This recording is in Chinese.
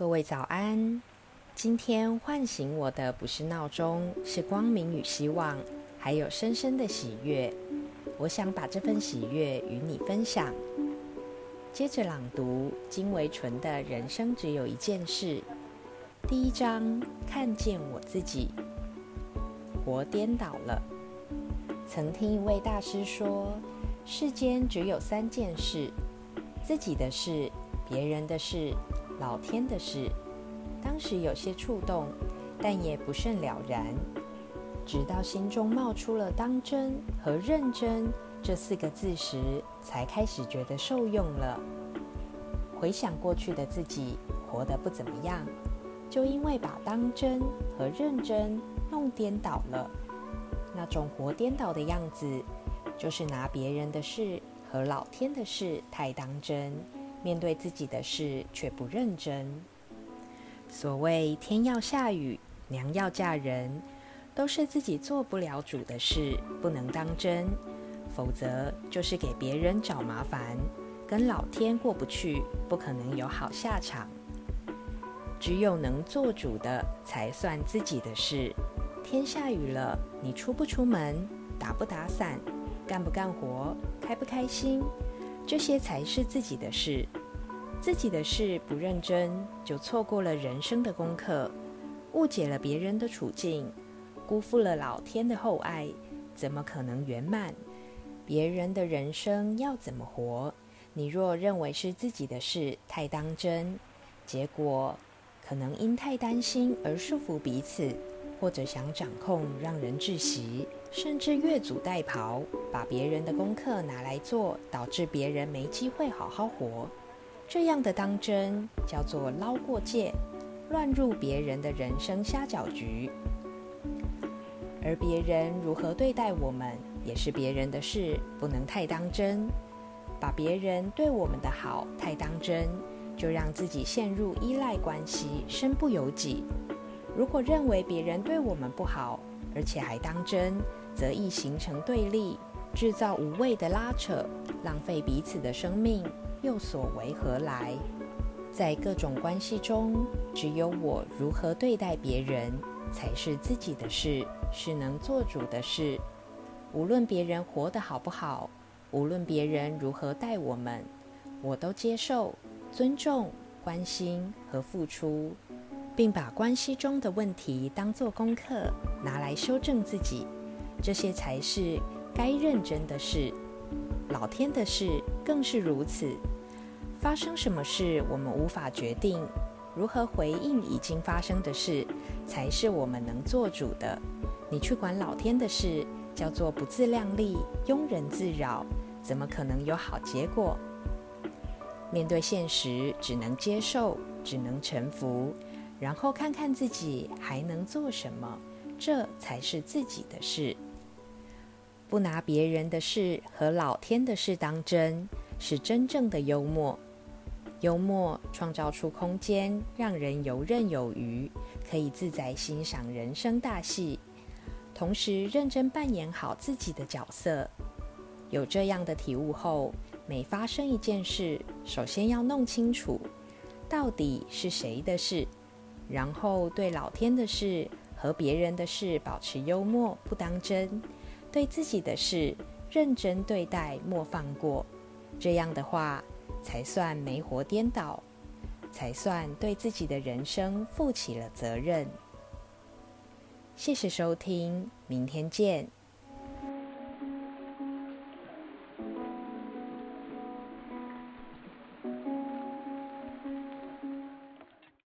各位早安！今天唤醒我的不是闹钟，是光明与希望，还有深深的喜悦。我想把这份喜悦与你分享。接着朗读金维纯的《人生只有一件事》第一章：看见我自己。活颠倒了。曾听一位大师说，世间只有三件事：自己的事、别人的事。老天的事，当时有些触动，但也不甚了然。直到心中冒出了“当真”和“认真”这四个字时，才开始觉得受用了。回想过去的自己，活得不怎么样，就因为把“当真”和“认真”弄颠倒了。那种活颠倒的样子，就是拿别人的事和老天的事太当真。面对自己的事却不认真。所谓天要下雨，娘要嫁人，都是自己做不了主的事，不能当真，否则就是给别人找麻烦，跟老天过不去，不可能有好下场。只有能做主的，才算自己的事。天下雨了，你出不出门，打不打伞，干不干活，开不开心？这些才是自己的事，自己的事不认真，就错过了人生的功课，误解了别人的处境，辜负了老天的厚爱，怎么可能圆满？别人的人生要怎么活？你若认为是自己的事太当真，结果可能因太担心而束缚彼此。或者想掌控，让人窒息，甚至越俎代庖，把别人的功课拿来做，导致别人没机会好好活。这样的当真叫做捞过界，乱入别人的人生瞎搅局。而别人如何对待我们，也是别人的事，不能太当真。把别人对我们的好太当真，就让自己陷入依赖关系，身不由己。如果认为别人对我们不好，而且还当真，则易形成对立，制造无谓的拉扯，浪费彼此的生命，又所为何来？在各种关系中，只有我如何对待别人，才是自己的事，是能做主的事。无论别人活得好不好，无论别人如何待我们，我都接受、尊重、关心和付出。并把关系中的问题当作功课拿来修正自己，这些才是该认真的事。老天的事更是如此。发生什么事我们无法决定，如何回应已经发生的事，才是我们能做主的。你去管老天的事，叫做不自量力、庸人自扰，怎么可能有好结果？面对现实，只能接受，只能臣服。然后看看自己还能做什么，这才是自己的事。不拿别人的事和老天的事当真，是真正的幽默。幽默创造出空间，让人游刃有余，可以自在欣赏人生大戏，同时认真扮演好自己的角色。有这样的体悟后，每发生一件事，首先要弄清楚，到底是谁的事。然后对老天的事和别人的事保持幽默，不当真；对自己的事认真对待，莫放过。这样的话，才算没活颠倒，才算对自己的人生负起了责任。谢谢收听，明天见。